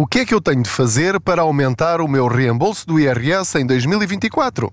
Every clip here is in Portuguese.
O que é que eu tenho de fazer para aumentar o meu reembolso do IRS em 2024?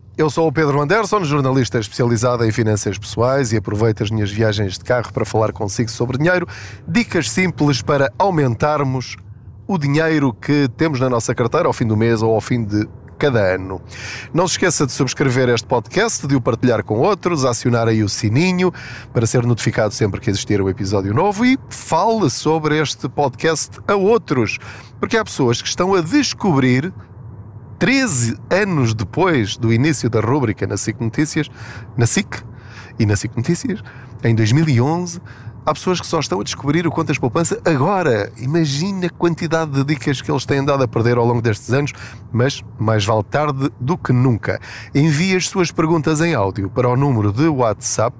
Eu sou o Pedro Anderson, jornalista especializado em finanças pessoais e aproveito as minhas viagens de carro para falar consigo sobre dinheiro. Dicas simples para aumentarmos o dinheiro que temos na nossa carteira ao fim do mês ou ao fim de cada ano. Não se esqueça de subscrever este podcast, de o partilhar com outros, acionar aí o sininho para ser notificado sempre que existir um episódio novo e fale sobre este podcast a outros, porque há pessoas que estão a descobrir 13 anos depois do início da rúbrica na SIC Notícias, na SIC e na SIC Notícias, em 2011, há pessoas que só estão a descobrir o Contas Poupança agora. Imagina a quantidade de dicas que eles têm dado a perder ao longo destes anos, mas mais vale tarde do que nunca. Envie as suas perguntas em áudio para o número de WhatsApp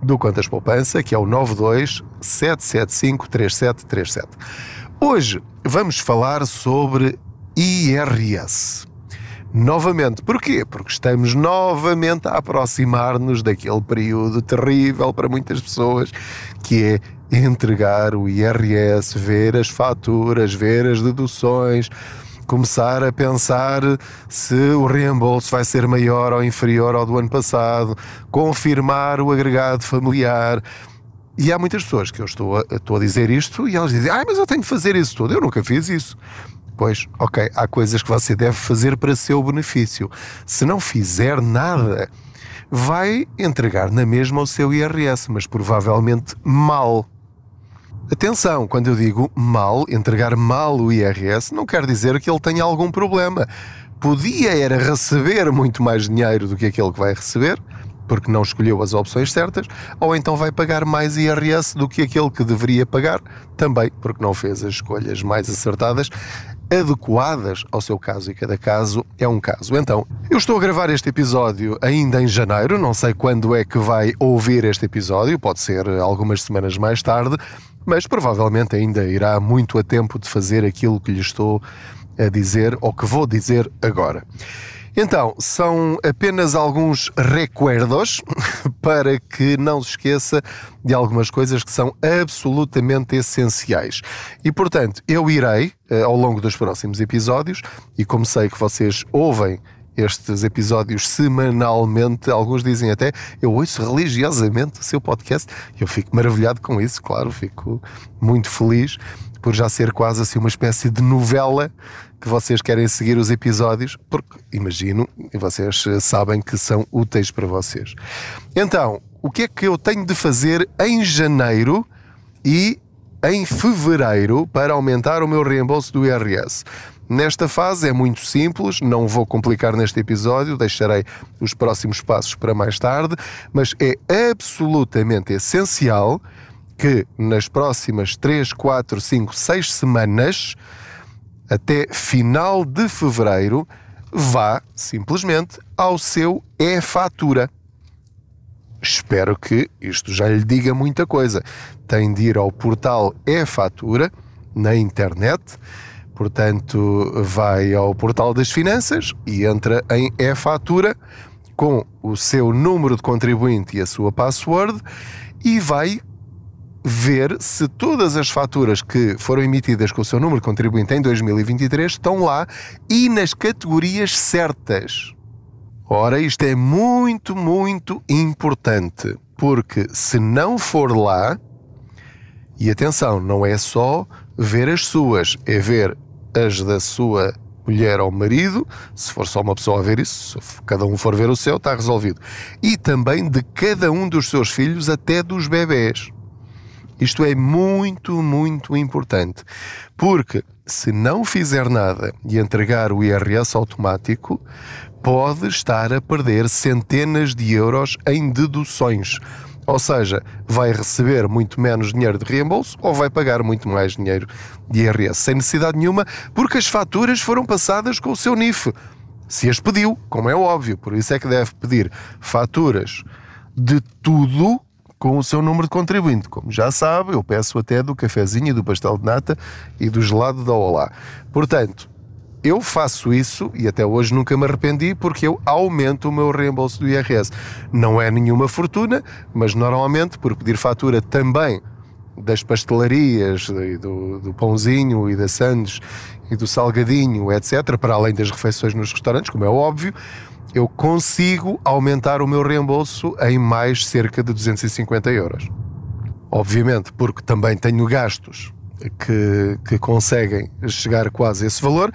do Contas Poupança, que é o 92 775 3737. Hoje vamos falar sobre IRS. Novamente, porquê? Porque estamos novamente a aproximar-nos daquele período terrível para muitas pessoas que é entregar o IRS, ver as faturas, ver as deduções, começar a pensar se o reembolso vai ser maior ou inferior ao do ano passado, confirmar o agregado familiar. E há muitas pessoas que eu estou a, estou a dizer isto e elas dizem: Ah, mas eu tenho de fazer isso tudo. Eu nunca fiz isso. Pois, ok, há coisas que você deve fazer para seu benefício. Se não fizer nada, vai entregar na mesma o seu IRS, mas provavelmente mal. Atenção, quando eu digo mal, entregar mal o IRS, não quer dizer que ele tenha algum problema. Podia era receber muito mais dinheiro do que aquele que vai receber, porque não escolheu as opções certas, ou então vai pagar mais IRS do que aquele que deveria pagar, também porque não fez as escolhas mais acertadas adequadas ao seu caso e cada caso é um caso. Então, eu estou a gravar este episódio ainda em janeiro, não sei quando é que vai ouvir este episódio, pode ser algumas semanas mais tarde, mas provavelmente ainda irá muito a tempo de fazer aquilo que lhe estou a dizer ou que vou dizer agora. Então, são apenas alguns recuerdos para que não se esqueça de algumas coisas que são absolutamente essenciais. E, portanto, eu irei, eh, ao longo dos próximos episódios, e como sei que vocês ouvem estes episódios semanalmente. Alguns dizem até, eu ouço religiosamente o seu podcast. Eu fico maravilhado com isso, claro, fico muito feliz por já ser quase assim uma espécie de novela que vocês querem seguir os episódios, porque imagino, e vocês sabem que são úteis para vocês. Então, o que é que eu tenho de fazer em janeiro e em fevereiro para aumentar o meu reembolso do IRS? Nesta fase é muito simples, não vou complicar neste episódio, deixarei os próximos passos para mais tarde, mas é absolutamente essencial que nas próximas 3, 4, 5, 6 semanas, até final de fevereiro, vá simplesmente ao seu e-fatura. Espero que isto já lhe diga muita coisa. Tem de ir ao portal e-fatura na internet. Portanto, vai ao portal das finanças e entra em e-fatura com o seu número de contribuinte e a sua password e vai ver se todas as faturas que foram emitidas com o seu número de contribuinte em 2023 estão lá e nas categorias certas. Ora, isto é muito, muito importante, porque se não for lá, e atenção, não é só ver as suas, é ver as da sua mulher ou marido, se for só uma pessoa a ver isso, se cada um for ver o seu, está resolvido. E também de cada um dos seus filhos, até dos bebés. Isto é muito, muito importante, porque se não fizer nada e entregar o IRS automático, pode estar a perder centenas de euros em deduções. Ou seja, vai receber muito menos dinheiro de reembolso ou vai pagar muito mais dinheiro de IRS, sem necessidade nenhuma, porque as faturas foram passadas com o seu NIF. Se as pediu, como é óbvio, por isso é que deve pedir faturas de tudo com o seu número de contribuinte. Como já sabe, eu peço até do cafezinho, do pastel de nata e do gelado da Olá. Portanto, eu faço isso e até hoje nunca me arrependi porque eu aumento o meu reembolso do IRS. Não é nenhuma fortuna, mas normalmente por pedir fatura também das pastelarias, do, do pãozinho e da sandes e do salgadinho, etc., para além das refeições nos restaurantes, como é óbvio, eu consigo aumentar o meu reembolso em mais cerca de 250 euros. Obviamente, porque também tenho gastos que, que conseguem chegar quase a esse valor.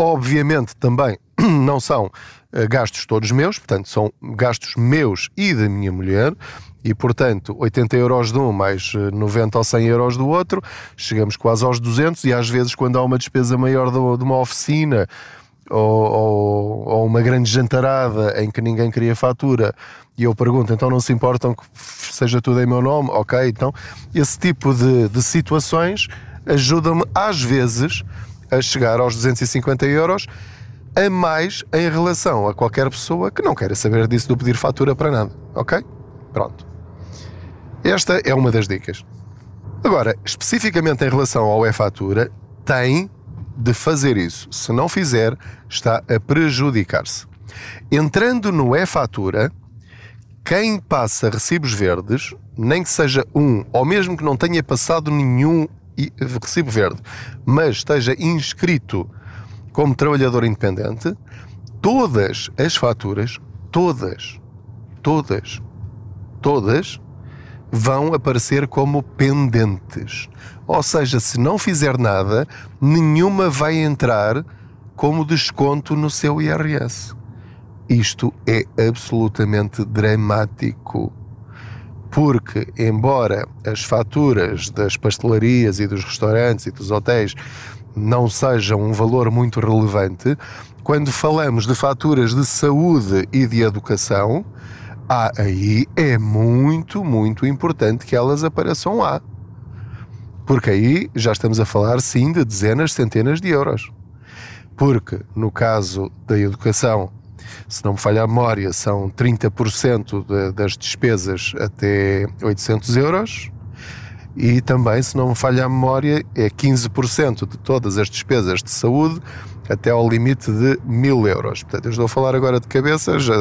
Obviamente, também não são eh, gastos todos meus, portanto, são gastos meus e da minha mulher. E, portanto, 80 euros de um mais 90 ou 100 euros do outro, chegamos quase aos 200. E às vezes, quando há uma despesa maior de uma oficina ou, ou, ou, uma grande jantarada em que ninguém queria fatura e eu pergunto, então não se importam que seja tudo em meu nome? Ok, então esse tipo de, de situações ajuda-me às vezes a chegar aos 250 euros a mais em relação a qualquer pessoa que não queira saber disso do pedir fatura para nada, ok? Pronto. Esta é uma das dicas. Agora, especificamente em relação ao e-fatura, tem de fazer isso. Se não fizer, está a prejudicar-se. Entrando no e-fatura, quem passa recibos verdes, nem que seja um, ou mesmo que não tenha passado nenhum recibo verde, mas esteja inscrito como trabalhador independente, todas as faturas, todas, todas, todas, vão aparecer como pendentes. Ou seja, se não fizer nada, nenhuma vai entrar como desconto no seu IRS. Isto é absolutamente dramático. Porque, embora as faturas das pastelarias e dos restaurantes e dos hotéis não sejam um valor muito relevante, quando falamos de faturas de saúde e de educação, aí é muito, muito importante que elas apareçam lá. Porque aí já estamos a falar, sim, de dezenas, centenas de euros. Porque, no caso da educação, se não me falha a memória, são 30% de, das despesas até 800 euros. E também, se não me falha a memória, é 15% de todas as despesas de saúde até ao limite de 1000 euros. Portanto, eu estou a falar agora de cabeça, já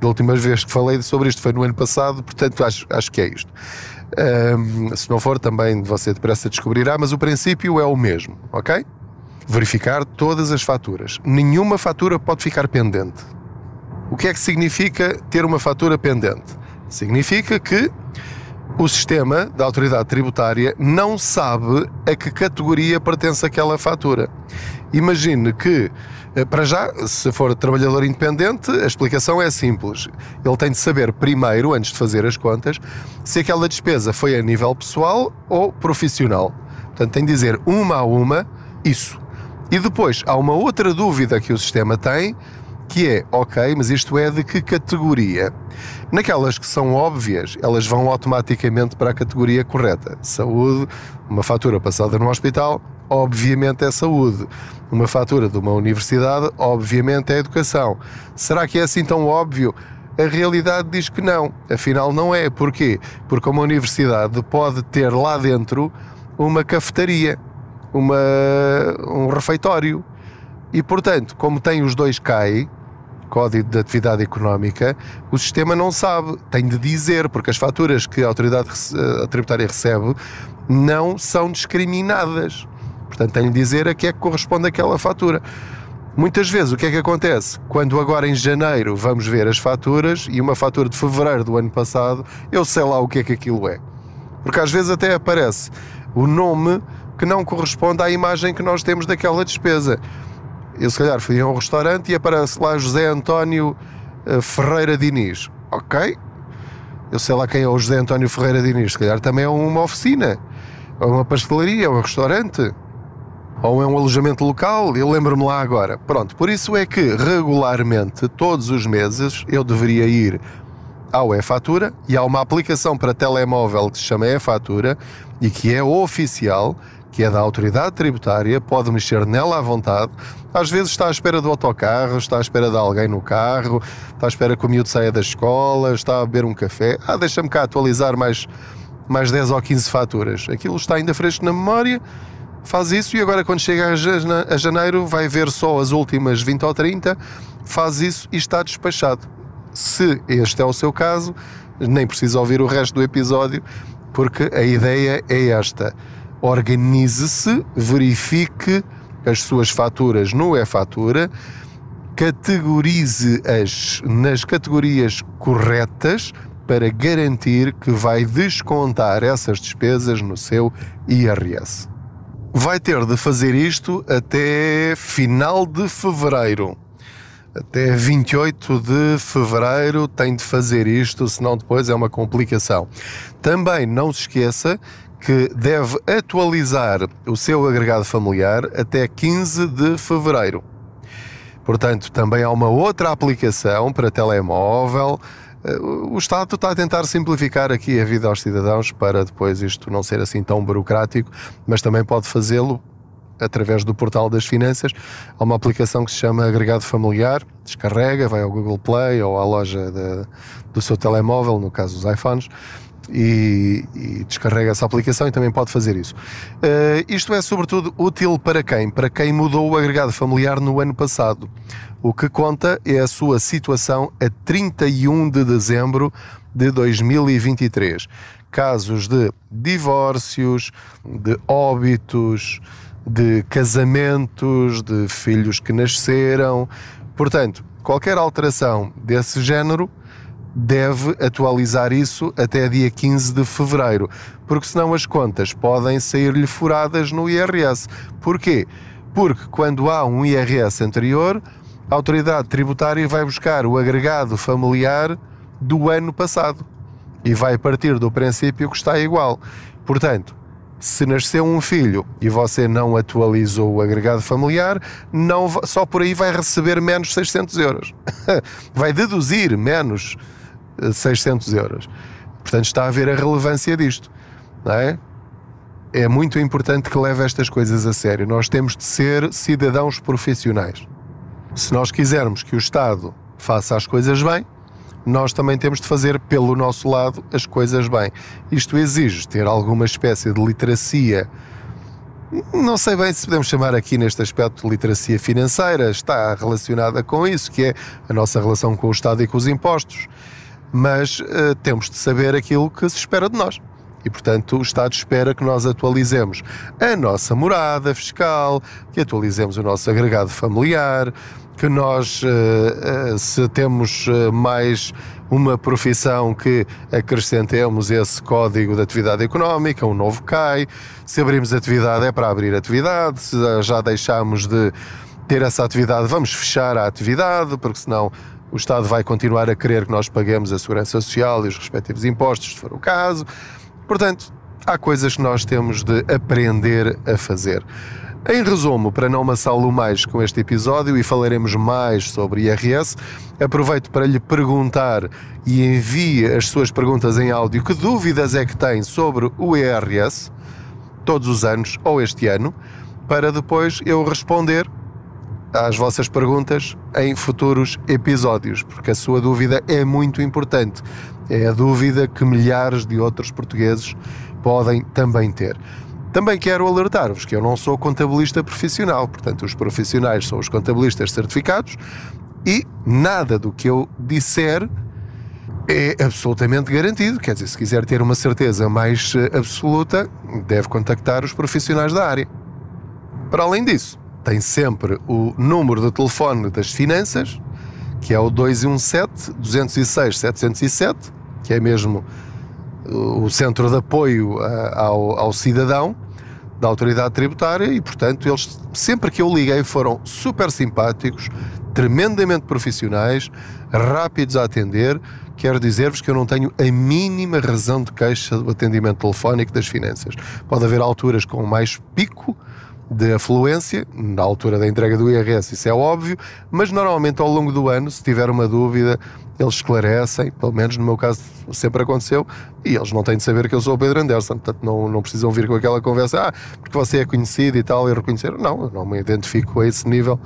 da última vez que falei sobre isto foi no ano passado, portanto, acho, acho que é isto. Um, se não for, também você depressa descobrirá, mas o princípio é o mesmo, ok? Verificar todas as faturas. Nenhuma fatura pode ficar pendente. O que é que significa ter uma fatura pendente? Significa que o sistema da autoridade tributária não sabe a que categoria pertence aquela fatura. Imagine que eh, para já, se for trabalhador independente, a explicação é simples. Ele tem de saber primeiro, antes de fazer as contas, se aquela despesa foi a nível pessoal ou profissional. Portanto, tem de dizer uma a uma isso. E depois há uma outra dúvida que o sistema tem, que é, ok, mas isto é de que categoria? Naquelas que são óbvias, elas vão automaticamente para a categoria correta. Saúde, uma fatura passada no hospital, obviamente é saúde. Uma fatura de uma universidade, obviamente é educação. Será que é assim tão óbvio? A realidade diz que não. Afinal, não é. Porquê? Porque uma universidade pode ter lá dentro uma cafetaria, uma, um refeitório. E, portanto, como tem os dois CAI, Código de Atividade Económica, o sistema não sabe, tem de dizer, porque as faturas que a autoridade a tributária recebe não são discriminadas. Portanto, tem de dizer a que é que corresponde aquela fatura. Muitas vezes o que é que acontece? Quando agora em janeiro vamos ver as faturas e uma fatura de fevereiro do ano passado, eu sei lá o que é que aquilo é. Porque às vezes até aparece o nome que não corresponde à imagem que nós temos daquela despesa. Eu se calhar fui a um restaurante e aparece lá José António eh, Ferreira Diniz. Ok, eu sei lá quem é o José António Ferreira Diniz, se calhar também é uma oficina, ou uma pastelaria, ou um restaurante, ou é um alojamento local, eu lembro-me lá agora. Pronto, por isso é que regularmente, todos os meses, eu deveria ir ao e-fatura e há uma aplicação para telemóvel que se chama e-fatura e que é oficial, que é da autoridade tributária, pode mexer nela à vontade. Às vezes está à espera do autocarro, está à espera de alguém no carro, está à espera que o miúdo saia da escola, está a beber um café. Ah, deixa-me cá atualizar mais, mais 10 ou 15 faturas. Aquilo está ainda fresco na memória, faz isso e agora quando chega a janeiro vai ver só as últimas 20 ou 30, faz isso e está despachado. Se este é o seu caso, nem precisa ouvir o resto do episódio, porque a ideia é esta: organize-se, verifique as suas faturas no e-fatura, categorize-as nas categorias corretas para garantir que vai descontar essas despesas no seu IRS. Vai ter de fazer isto até final de fevereiro até 28 de fevereiro tem de fazer isto, senão depois é uma complicação. Também não se esqueça que deve atualizar o seu agregado familiar até 15 de fevereiro. Portanto, também há uma outra aplicação para telemóvel. Eh, o Estado está a tentar simplificar aqui a vida aos cidadãos para depois isto não ser assim tão burocrático, mas também pode fazê-lo através do portal das finanças. Há uma aplicação que se chama Agregado Familiar, descarrega, vai ao Google Play ou à loja de, do seu telemóvel, no caso dos iPhones, e, e, descarrega essa aplicação e também pode fazer isso. Uh, isto é sobretudo útil para quem? Para quem mudou o agregado familiar no ano passado. O que conta é a sua situação a 31 de dezembro de 2023. Casos de divórcios, de óbitos, de casamentos, de filhos que nasceram. Portanto, qualquer alteração desse género deve atualizar isso até dia 15 de fevereiro, porque senão as contas podem sair-lhe furadas no IRS. Porquê? Porque quando há um IRS anterior, a autoridade tributária vai buscar o agregado familiar do ano passado e vai partir do princípio que está igual. Portanto, se nasceu um filho e você não atualizou o agregado familiar, não, só por aí vai receber menos 600 euros. vai deduzir menos 600 eh, euros. Portanto, está a ver a relevância disto. Não é? é muito importante que leve estas coisas a sério. Nós temos de ser cidadãos profissionais. Se nós quisermos que o Estado faça as coisas bem, nós também temos de fazer pelo nosso lado as coisas bem. Isto exige ter alguma espécie de literacia. Não sei bem se podemos chamar aqui neste aspecto de literacia financeira, está relacionada com isso, que é a nossa relação com o Estado e com os impostos. Mas uh, temos de saber aquilo que se espera de nós. E, portanto, o Estado espera que nós atualizemos a nossa morada fiscal, que atualizemos o nosso agregado familiar, que nós, eh, eh, se temos mais uma profissão que acrescentemos esse código de atividade económica, um novo CAI. Se abrimos atividade é para abrir atividade, se já deixamos de ter essa atividade, vamos fechar a atividade, porque senão o Estado vai continuar a querer que nós paguemos a segurança social e os respectivos impostos, se for o caso. Portanto, há coisas que nós temos de aprender a fazer. Em resumo, para não amassá-lo mais com este episódio e falaremos mais sobre IRS, aproveito para lhe perguntar e envie as suas perguntas em áudio. Que dúvidas é que tem sobre o IRS, todos os anos ou este ano, para depois eu responder às vossas perguntas em futuros episódios, porque a sua dúvida é muito importante. É a dúvida que milhares de outros portugueses podem também ter. Também quero alertar-vos que eu não sou contabilista profissional, portanto, os profissionais são os contabilistas certificados e nada do que eu disser é absolutamente garantido. Quer dizer, se quiser ter uma certeza mais eh, absoluta, deve contactar os profissionais da área. Para além disso, tem sempre o número de telefone das finanças, que é o 217 206 707, que é mesmo o centro de apoio ao, ao cidadão. da autoridade tributária e, portanto, eles sempre que eu liguei foram super simpáticos, tremendamente profissionais, rápidos a atender. Quero dizer-vos que eu não tenho a mínima razão de queixa do atendimento telefónico das finanças. Pode haver alturas com mais pico de afluência, na altura da entrega do IRS, isso é óbvio, mas normalmente ao longo do ano, se tiver uma dúvida, eles esclarecem, pelo menos no meu caso sempre aconteceu, e eles não têm de saber que eu sou o Pedro Anderson, portanto não, não precisam vir com aquela conversa, ah, porque você é conhecido e tal, e reconhecer. Não, eu não me identifico a esse nível,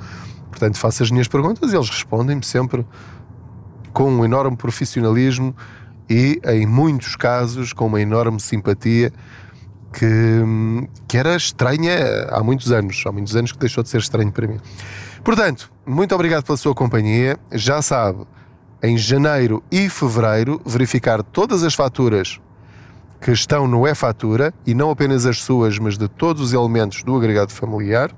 portanto faço as minhas perguntas e eles respondem-me sempre com um enorme profissionalismo e, em muitos casos, com uma enorme simpatia que, que era estranha há muitos anos. Há muitos anos que deixou de ser estranho para mim. Portanto, muito obrigado pela sua companhia. Já sabe, em janeiro e fevereiro, verificar todas as faturas que estão no e-fatura e não apenas as suas, mas de todos os elementos do agregado familiar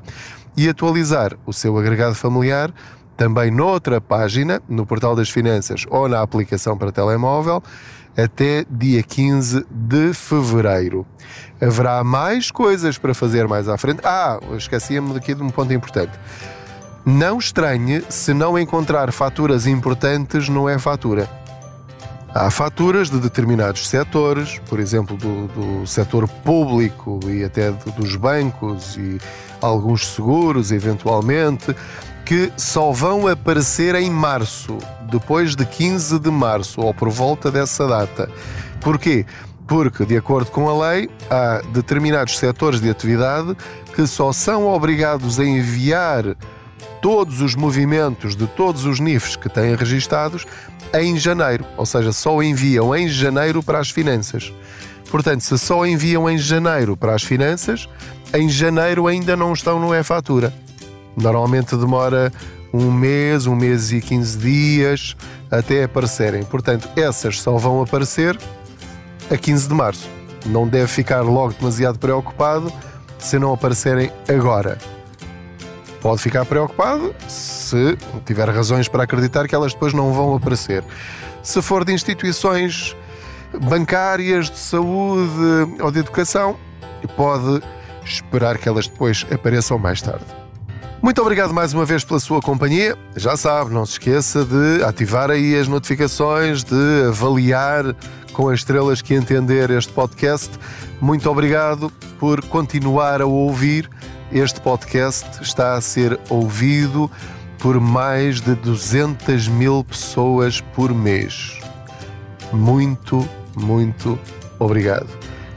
e atualizar o seu agregado familiar também noutra página, no Portal das Finanças ou na aplicação para telemóvel, até dia 15 de fevereiro. Haverá mais coisas para fazer mais à frente. Ah, esqueci-me aqui de um ponto importante. Não estranhe se não encontrar faturas importantes no é-fatura. Há faturas de determinados setores, por exemplo, do, do setor público e até dos bancos e alguns seguros, eventualmente, que só vão aparecer em março, depois de 15 de março ou por volta dessa data. Porquê? Porque, de acordo com a lei, há determinados setores de atividade que só são obrigados a enviar todos os movimentos de todos os NIFs que têm registados em janeiro, ou seja, só enviam em janeiro para as finanças. Portanto, se só enviam em janeiro para as finanças, em janeiro ainda não estão no e-fatura. Normalmente demora um mês, um mês e 15 dias até aparecerem. Portanto, essas só vão aparecer a 15 de março. Não deve ficar logo demasiado preocupado se não aparecerem agora. Pode ficar preocupado se tiver razões para acreditar que elas depois não vão aparecer. Se for de instituições bancárias, de saúde ou de educação, pode esperar que elas depois apareçam mais tarde. Muito obrigado mais uma vez pela sua companhia. Já sabe, não se esqueça de ativar aí as notificações, de avaliar com as estrelas que entender este podcast. Muito obrigado por continuar a ouvir. Este podcast está a ser ouvido por mais de 200 mil pessoas por mês. Muito, muito obrigado.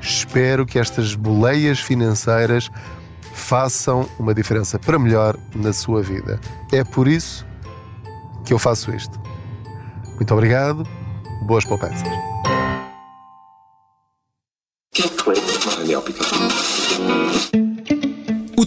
Espero que estas boleias financeiras façam uma diferença para melhor na sua vida. É por isso que eu faço isto. Muito obrigado, boas poupanças.